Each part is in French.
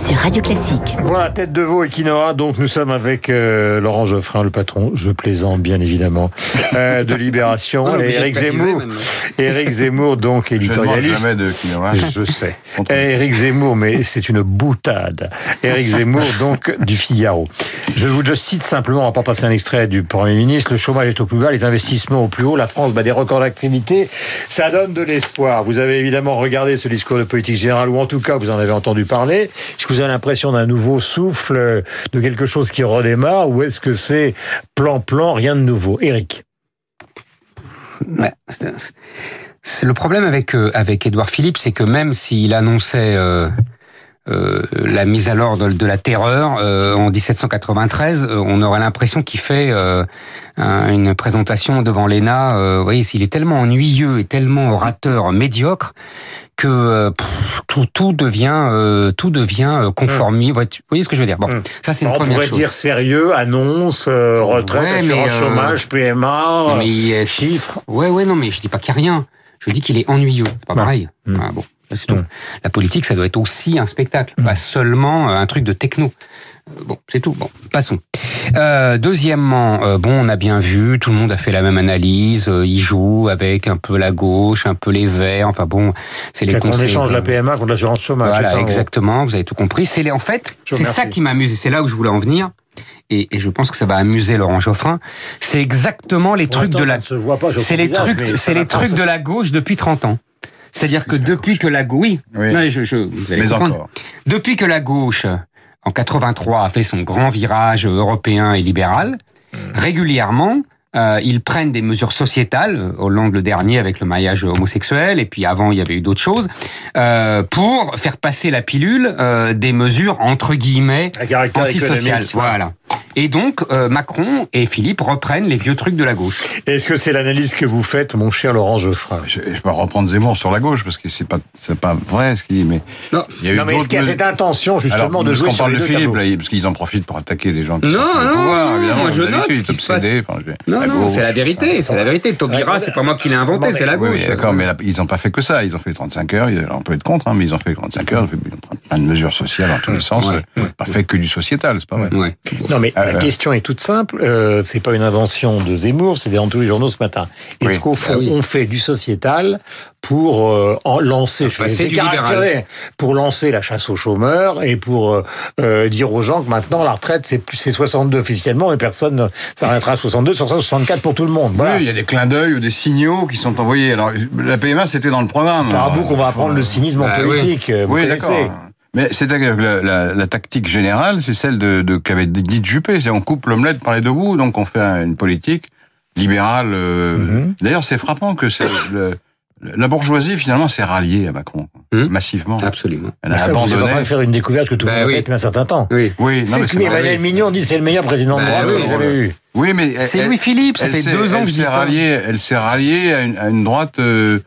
sur Radio Classique. Voilà, tête de veau et quinoa. Donc nous sommes avec euh, Laurent Geoffrin, le patron, je plaisante bien évidemment, euh, de Libération. Et préciser Zemmour, maintenant. Éric Zemmour, donc Je ne mange éditorialiste. jamais de quinoa. Je sais. Éric Zemmour, mais c'est une boutade. Éric Zemmour, donc, du Figaro. Je vous le cite simplement, on va pas passer un extrait du Premier ministre. Le chômage est au plus bas, les investissements au plus haut, la France bat des records d'activité. Ça donne de l'espoir. Vous avez évidemment regardé ce discours de politique générale, ou en tout cas, vous en avez entendu parler. Vous avez l'impression d'un nouveau souffle, de quelque chose qui redémarre, ou est-ce que c'est plan-plan, rien de nouveau? Éric. Ouais, le problème avec euh, avec Édouard Philippe, c'est que même s'il annonçait euh, euh, la mise à l'ordre de la terreur euh, en 1793, euh, on aurait l'impression qu'il fait euh, un- une présentation devant l'ENA. Euh, vous voyez, s'il est tellement ennuyeux et tellement orateur médiocre que euh, pff, tout, tout devient euh, tout devient euh, conformi. Vous voyez ce que je veux dire? Bon, Hum. ça c'est une On première pourrait chose. dire sérieux, annonce, euh, retraite, Ouais, mais, assurance euh, chômage, PMA, mais euh, chiffres. Ouais, ouais, non, mais je dis pas qu'il y a rien. Je dis qu'il est ennuyeux. C'est pas Ouais. pareil. Mm. Ah, bon, Mm. La politique, ça doit être aussi un spectacle, Mm. pas seulement euh, un truc de techno. Euh, Bon, c'est tout. Bon, passons. Euh, deuxièmement, euh, bon, on a bien vu, tout le monde a fait la même analyse. euh, il joue avec un peu la gauche, un peu les verts. Enfin bon, c'est les conseils. échange la PMA contre l'assurance chômage. Voilà, ça, exactement. Vous avez tout compris. C'est les- en fait, c'est ça qui m'amuse et c'est là où je voulais en venir. Et, et je pense que ça va amuser Laurent Geoffrin. C'est exactement les Pour trucs de la c'est les trucs, c'est les trucs de la gauche depuis 30 ans. C'est-à-dire que depuis que la gauche, oui, Oui. non, je, je, vous allez Mais comprendre. encore. Depuis que la gauche, en 83, a fait son grand virage européen et libéral, régulièrement, euh, ils prennent des mesures sociétales, euh, Hollande le dernier avec le mariage homosexuel, et puis avant il y avait eu d'autres choses, euh, pour faire passer la pilule euh, des mesures entre guillemets antisociales. Voilà. Et donc euh, Macron et Philippe reprennent les vieux trucs de la gauche. Est-ce que c'est l'analyse que vous faites, mon cher Laurent Geoffrin? Je, je peux reprendre Zemmour sur la gauche parce que c'est pas c'est pas vrai ce qu'il dit, mais Non. il y a eu Non, mais est-ce qu'il y a cette intention, justement, Alors, de parce jouer qu'on sur parle les de deux Philippe, là, parce qu'ils en profitent pour attaquer des gens qui Non, sont au non, pouvoir, non, évidemment. je note ce qui se passe. obsédé, enfin, je- Non, la non, gauche. c'est la vérité, c'est la vérité. Taubira, c'est pas moi qui l'ai inventé, c'est la gauche. oui, d'accord, mais là, ils n'ont pas fait que ça. Ils ont fait 35 heures. On peut être contre, hein, mais ils ont fait 35 heures. Ils ont fait plein de mesures sociales dans tous les sens. Ouais, euh, Pas fait que du sociétal, c'est pas vrai. Ouais. Non, mais la Euh, question est toute simple. Euh, c'est pas une invention de Zemmour, c'est dans tous les journaux ce matin. Est-ce Oui. qu'au fond, Ah oui. on fait du sociétal pour euh, en lancer, je vais de du libéral. caractériser, pour lancer la chasse aux chômeurs et pour euh, dire aux gens que maintenant la retraite c'est plus c'est 62 officiellement, mais personne ne s'arrêtera à 62, sur 64 pour tout le monde. Voilà. Oui, il y a des clins d'œil ou des signaux qui sont envoyés. Alors, la PMA, c'était dans le programme. Par vous qu'on va apprendre le cynisme en Bah politique. euh, Vous Oui, d'accord. Mais c'est-à-dire que la, la- la tactique générale, c'est celle de, de qu'avait dit Juppé. C'est on coupe l'omelette par les deux bouts, donc on fait une politique libérale. euh, Mhm. D'ailleurs, c'est frappant que c'est le- la bourgeoisie finalement s'est ralliée à Macron Mhm. massivement. Absolument. Elle a Ça, vous êtes en abandonné. train de faire une découverte que tout le Bah monde a oui. faite depuis un certain temps. Oui. Oui, non, mais que. Emmanuel Mignon dit c'est le meilleur président de Bah droite oui, avez voilà. eu. Oui, mais elle- C'est elle- Louis-Philippe, ça elle fait s'est- deux ans que je dis s'est ça. ralliée, elle s'est ralliée à une, à une droite euh,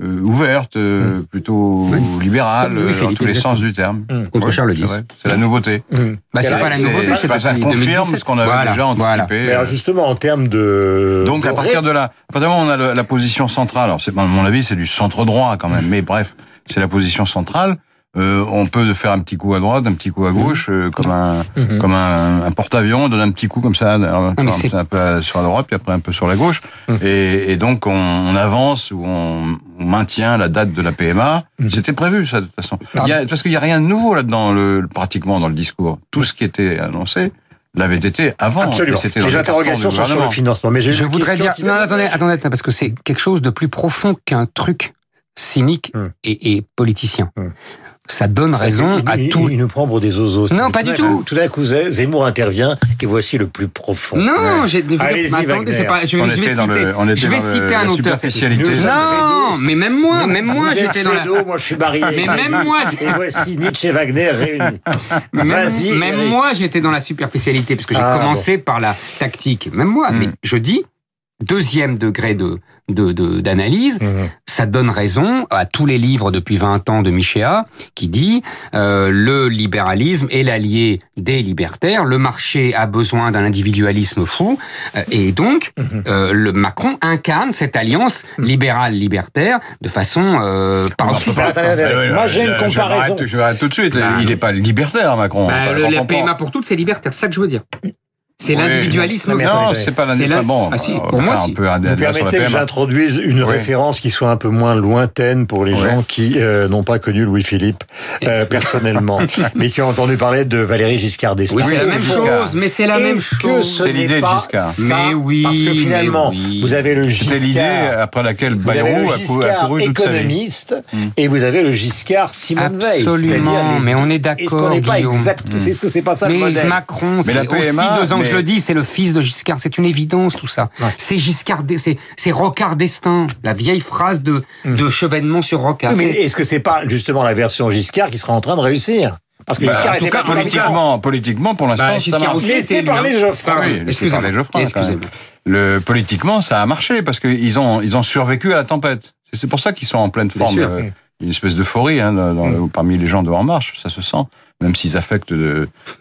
euh, ouverte, euh, plutôt Oui. libérale, Louis euh, dans tous les exactement. sens du terme. Hum. Contre Oui, Charles c'est X. C'est la nouveauté. Hum. Bah, c'est pas la nouveauté, c'est Enfin, ça confirme 2017. ce qu'on avait Voilà, déjà voilà. anticipé. Mais alors justement, en termes de... Donc de à partir de là, à partir on a le- la position centrale, alors c'est à mon avis c'est du centre droit quand même, mais bref, c'est la position centrale. Euh, on peut faire un petit coup à droite, un petit coup à gauche, euh, comme un Mhm. comme un, un porte-avions, on donne un petit coup comme ça, un, c'est- un peu sur la droite, puis après un peu sur la gauche, Mhm. et, et donc on, on avance ou on, on maintient la date de la PMA. Mhm. C'était prévu ça de toute façon. Ah. Il y a, parce qu'il y a rien de nouveau là-dedans, le, pratiquement dans le discours. Tout ce qui était annoncé l'avait été avant. Absolument. et c'était dans Les interrogations sont sur le financement. Mais j'ai Je voudrais dire, non, attendez, attendez, parce que c'est quelque chose de plus profond qu'un truc cynique Hum. et, et politicien. Hum. Ça donne raison il, à il- tout. Il nous prend pour des oiseaux. Non, pas du tout. Tout d'un coup, Zemmour intervient et voici le plus profond. Non, Ouais. attendez, c'est pas. Je, vais- je vais citer. le- on était je vais dans le- citer un auteur. Non, mais même moi, même moi, j'étais dans la. Moi je suis Barry. Mais même moi, Et voici Nietzsche et Wagner réunis. Même, Vas-y. même moi, j'étais dans la superficialité, parce que j'ai Ah, commencé par la tactique. Même moi, mais je dis, deuxième degré de de- de- d'analyse, Mhm. Ça donne raison à tous les livres depuis 20 ans de Michéa qui dit euh, le libéralisme est l'allié des libertaires, le marché a besoin d'un individualisme fou, euh, et donc Mhm. euh, le Macron incarne cette alliance libérale-libertaire de façon euh, attendez, Ah Moi, j'ai une je comparaison. Je m'arrête tout de suite. Bah, il n'est pas libertaire, Macron. Bah, le, PMA pour toutes, c'est libertaire, c'est ça que je veux dire. C'est Oui. l'individualisme. Non, c'est pas la- Bon, Ah si, va pour moi, si. un peu un Vous permettez que j'introduise une Oui. référence qui soit un peu moins lointaine pour les Oui. gens qui euh, n'ont pas connu Louis-Philippe euh, personnellement, mais qui ont entendu parler de Valéry Giscard d'Estaing. Oui, c'est la même Giscard. chose, mais c'est la même chose. ce C'est l'idée de Giscard. ça Mais oui, parce que finalement, oui. vous avez le C'était l'idée Giscard. après laquelle Bayrou a cou- a Giscard couru toute sa vie. économiste Mm. et vous avez le Giscard Simone Veil. Absolument, mais on est Est-ce qu'on d'accord, n'est pas Guillaume. exact Est-ce que c'est pas ça le Mais modèle Macron, Mais la c'est aussi PMA, deux ans je le dis, c'est le fils de Giscard. C'est une évidence tout ça. Ouais. C'est Giscard, c'est Rocard d'Estaing, la vieille phrase de de Chevènement sur Rocard. Oui, Mais est-ce que c'est pas justement la version Giscard qui sera en train de réussir? Parce que Bah, Giscard en tout cas, pas Politiquement, politiquement, pour l'instant, Bah, ça Giscard aussi Laissez parler bien. Geoffroy. Ah oui, Excusez-moi. Excusez-moi. même. Le politiquement, ça a marché parce qu'ils ont ils ont survécu à la tempête. C'est- pour ça qu'ils sont en pleine Bien forme. sûr. Euh, une espèce d'euphorie hein, dans- dans le- parmi les gens de En Marche, ça se sent. Même s'ils affectent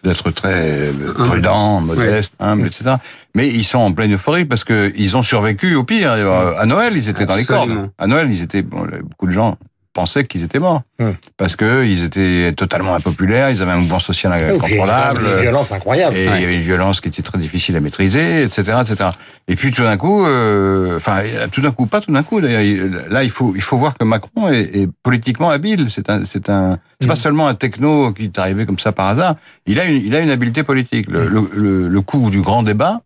d'être très euh, prudents, modestes, humbles, etc. Mais ils sont en pleine euphorie parce que ils ont survécu au pire. Euh, À Noël, ils étaient dans les cordes. À Noël, ils étaient. bon, beaucoup de gens pensaient qu'ils étaient morts Hum. parce que ils étaient totalement impopulaires. Ils avaient un mouvement social incontrôlable. Une violence incroyable. Et il y avait une violence qui était très difficile à maîtriser, etc., etc. Et puis tout d'un coup, euh, enfin tout d'un coup, pas tout d'un coup. D'ailleurs, il- là il faut il faut voir que Macron est, est politiquement habile. C'est un c'est un c'est pas Mm. seulement un techno qui est arrivé comme ça par hasard. Il a une il a une habileté politique. Le le, le, le coup du grand débat.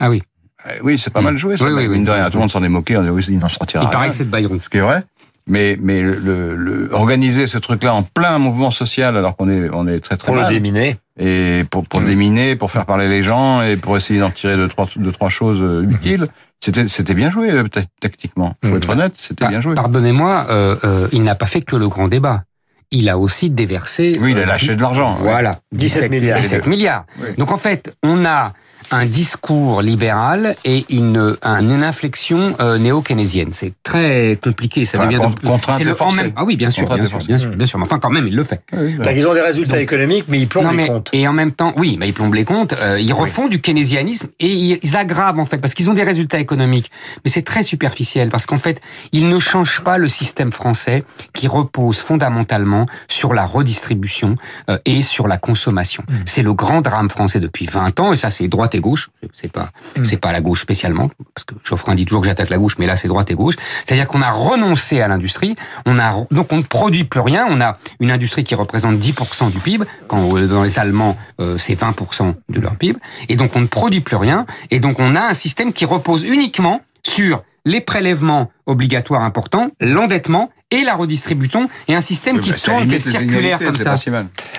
Ah oui. euh, oui, c'est pas mal joué. Ça, Oui, oui, oui. tout le monde s'en est moqué. On dit oui, il n'en sortira Il rien. paraît que c'est de Bayrou. Ce qui est vrai. Mais mais le, le, organiser ce truc-là en plein mouvement social alors qu'on est on est très très Pour le déminer. et pour, pour Mm. déminer, pour faire parler les gens et pour essayer d'en tirer deux trois, deux, trois choses euh, utiles. C'était, c'était bien joué euh, ta- tactiquement. Faut Mm. être honnête, c'était bien joué. Pardonnez-moi, euh, euh, il n'a pas fait que le grand débat. Il a aussi déversé. Oui, il a euh, lâché de l'argent. ouais. Voilà, 17 milliards. 17 milliards. Oui. Donc en fait, on a un discours libéral et une, un- une inflexion euh, néo-keynésienne. C'est très compliqué. Ça Enfin, devient de- contrainte c'est et le en même. Ah oui, bien sûr, Contrainte bien sûr, bien sûr, bien sûr. Mais enfin, quand même, il le fait. Oui, Donc, ils ont des résultats économiques, mais ils plombent Non, les mais, comptes. et en même temps, oui, mais ils plombent les comptes. euh, ils refont du keynésianisme et ils, aggravent en fait parce qu'ils ont des résultats économiques. Mais c'est très superficiel parce qu'en fait, ils ne changent pas le système français qui repose fondamentalement sur la redistribution euh, et sur la consommation. C'est le grand drame français depuis 20 ans et ça c'est droite et gauche. C'est pas Mm. c'est pas la gauche spécialement parce que Geoffroy dit toujours que j'attaque la gauche, mais là c'est droite et gauche. C'est-à-dire qu'on a renoncé à l'industrie. On a donc on ne produit plus rien. On a une industrie qui représente 10% du PIB quand euh, dans les Allemands euh, c'est 20% de leur PIB. Et donc on ne produit plus rien. Et donc on a un système qui repose uniquement sur les prélèvements obligatoires importants, l'endettement et la redistribution, et un système qui bah, tourne, qui est circulaire comme c'est ça.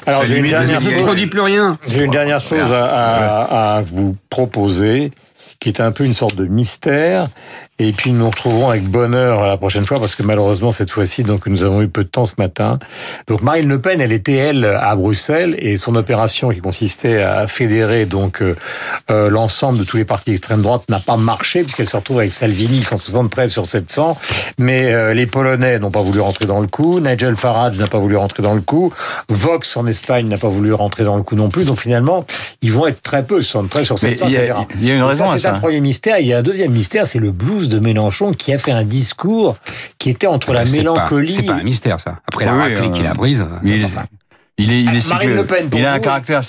Alors, j'ai une dernière Je ne inégalités. produis plus rien. J'ai une dernière chose à, à- à vous proposer, qui est un peu une sorte de mystère. Et puis nous nous retrouverons avec bonheur la prochaine fois, parce que malheureusement cette fois-ci, donc nous avons eu peu de temps ce matin. Donc Marine Le Pen, elle était elle à Bruxelles, et son opération qui consistait à fédérer donc euh, euh, l'ensemble de tous les partis d'extrême droite n'a pas marché, puisqu'elle se retrouve avec Salvini, 173 sur 700. Mais euh, les Polonais n'ont pas voulu rentrer dans le coup, Nigel Farage n'a pas voulu rentrer dans le coup, Vox en Espagne n'a pas voulu rentrer dans le coup non plus. Donc finalement, ils vont être très peu, 73 sur Mais 700, il y a- etc. il y a une Donc raison ça, à C'est un ça. premier mystère. Il y a un deuxième mystère, c'est le blues de Mélenchon qui a fait un discours qui était entre la pas- mélancolie. C'est pas un mystère ça. Après la Oui, raclée euh, qui la brise. Mais il, enfin, il est, il est Marine situé- Le Pen, pour il a un caractère.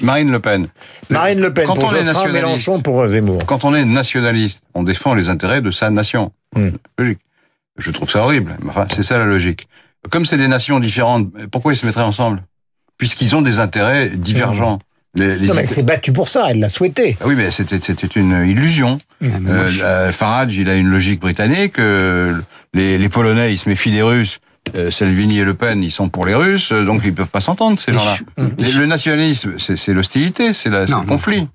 Marine Le Pen. Marine Le Pen Quand pour on est nationaliste, Mélenchon pour Zemmour. quand on est nationaliste, on défend les intérêts de sa nation. Hmm. Logique. Je trouve ça horrible. mais Enfin, c'est ça la logique. Comme c'est des nations différentes, pourquoi ils se mettraient ensemble? Puisqu'ils ont des intérêts divergents. Les, les Non, mais elle s'est battue pour ça, elle l'a souhaité. Ah oui, mais c'était une illusion. moi, Euh, je- la- Farage, il a une logique britannique. euh, les, les Polonais, ils se méfient des Russes. Euh, Salvini et Le Pen, ils sont pour les Russes, euh, donc ils peuvent pas s'entendre ces gens-là. je- Le nationalisme, c'est l'hostilité, c'est le conflit.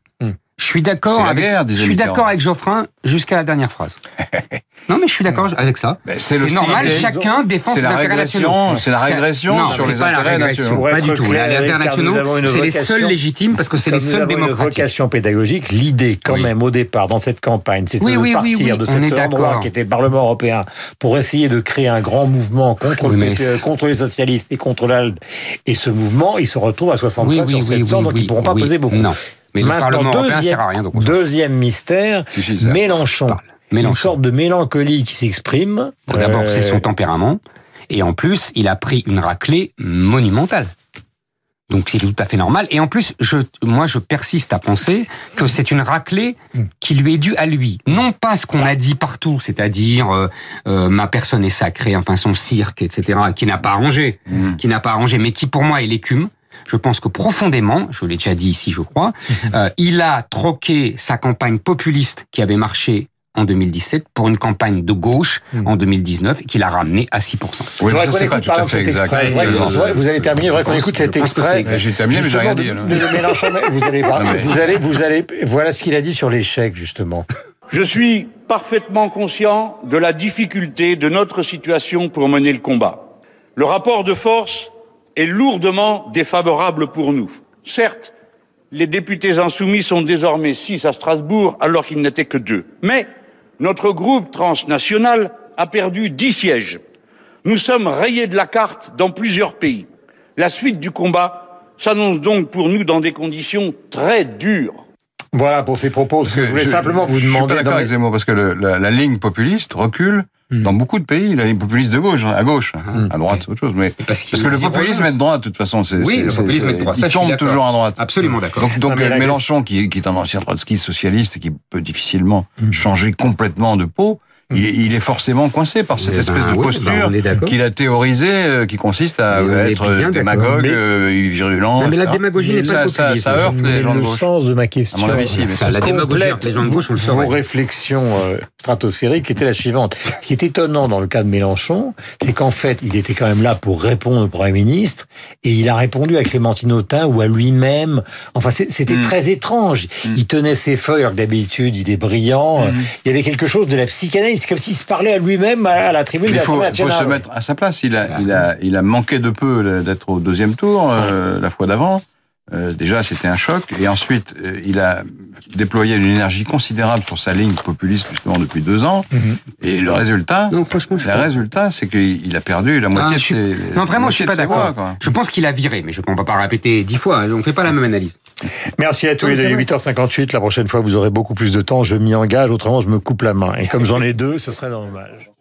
Je suis d'accord avec, je suis d'accord avec Geoffrin jusqu'à la dernière phrase. non, mais je suis d'accord avec ça. Ben, c'est normal, chacun défend ses intérêts nationaux. c'est la régression non, sur c'est les intérêts régression, nationaux. Pas du tout. Les Eric, intérêts car nous nationaux, avons une c'est les seuls légitimes parce que c'est les seuls avons une démocratiques. vocation pédagogique, l'idée quand Oui. même au départ dans cette campagne, c'était Oui, de oui, partir oui, de cet endroit qui était le Parlement européen pour essayer de créer un grand mouvement contre, le PPE, contre les socialistes et contre l'ALDE. Et ce mouvement, il se retrouve à 60 Oui, points oui, sur oui, 700, oui, donc ils pourront pas peser beaucoup. Mais le Maintenant, Parlement européen deuxième, sert à rien. Donc deuxième mystère, ça. Mélenchon. Une sorte de mélancolie qui s'exprime. Bon, D'abord, Euh, c'est son tempérament. Et en plus, il a pris une raclée monumentale. Donc c'est tout à fait normal. Et en plus, je, moi, je persiste à penser que c'est une raclée qui lui est due à lui. Non pas ce qu'on a dit partout, c'est-à-dire euh, euh, ma personne est sacrée, enfin son cirque, etc., qui n'a pas arrangé, Mm. qui n'a pas arrangé, mais qui pour moi est l'écume. Je pense que profondément, je l'ai déjà dit ici, je crois, euh, il a troqué sa campagne populiste qui avait marché en 2017 pour une campagne de gauche en 2019 et qu'il a ramené à 6%. Oui, J'aurais ça, qu'on c'est pas écoute tout par à fait exact. Vous allez terminer, j'aurais qu'on pense- écoute cet je extrait. J'ai terminé, mais j'ai rien dit. Justement, alors. de- de Mélenchon, vous allez Vous allez, vous allez, voilà ce qu'il a dit sur l'échec, justement. Je suis parfaitement conscient de la difficulté de notre situation pour mener le combat. Le rapport de force est lourdement défavorable pour nous. Certes, les députés insoumis sont désormais six à Strasbourg alors qu'ils n'étaient que deux. Mais notre groupe transnational a perdu dix sièges. Nous sommes rayés de la carte dans plusieurs pays. La suite du combat s'annonce donc pour nous dans des conditions très dures. Voilà pour ces propos. Ce que je voulais simplement vous Je suis demander. pas d'accord avec Zemmour parce que le- la, la ligne populiste recule Hmm. dans beaucoup de pays. La ligne populiste de gauche, hein, à gauche, à droite, autre chose. Mais Parce qu'il parce que le y populisme est de droite, de toute façon. c'est- Oui, c'est- le c'est- populisme est de c'est- droite. Il tombe toujours à droite. Absolument d'accord. Donc, donc Non, la Mélenchon, qui, qui est un ancien trotskiste socialiste et qui peut difficilement Hmm. changer complètement de peau, il, est, il est forcément coincé par cette Eh espèce ben de oui, posture ben qu'il a théorisée, euh, qui consiste à Mais être bien d'accord. démagogue, Mais- euh, virulent. Non, mais la démagogie n'est pas ça, ça, heurte les Mais gens de le sens de ma question. Avis, si, Ça, la démagogie complète entre les gens de gauche, on le Vos saurait. réflexions euh, stratosphériques étaient la suivante. Ce qui est étonnant dans le cas de Mélenchon, c'est qu'en fait, il était quand même là pour répondre au Premier ministre et il a répondu à Clémentine Autain ou à lui-même. Enfin, c'était Mm. très étrange. Il tenait ses feuilles, alors que d'habitude, il est brillant. Mm. Il y avait quelque chose de la psychanalyse. C'est comme s'il se parlait à lui-même à la tribune de il faut, se mettre à sa place. Il a, il a, il a manqué de peu d'être au deuxième tour euh, la fois d'avant. Euh, déjà, c'était un choc. Et ensuite, euh, il a déployé une énergie considérable sur sa ligne populiste justement depuis deux ans. Et le résultat, Non, franchement, je le résultat, c'est qu'il il a perdu la Ah, moitié suis- de ses. Non, vraiment, je suis pas d'accord. Je pense qu'il a viré, mais je ne peux pas répéter dix fois. hein. On fait pas la même analyse. Merci à tous Non, les deux. vrai. 8h58. La prochaine fois, vous aurez beaucoup plus de temps. Je m'y engage. Autrement, je me coupe la main. Et comme j'en ai deux, ce serait dommage.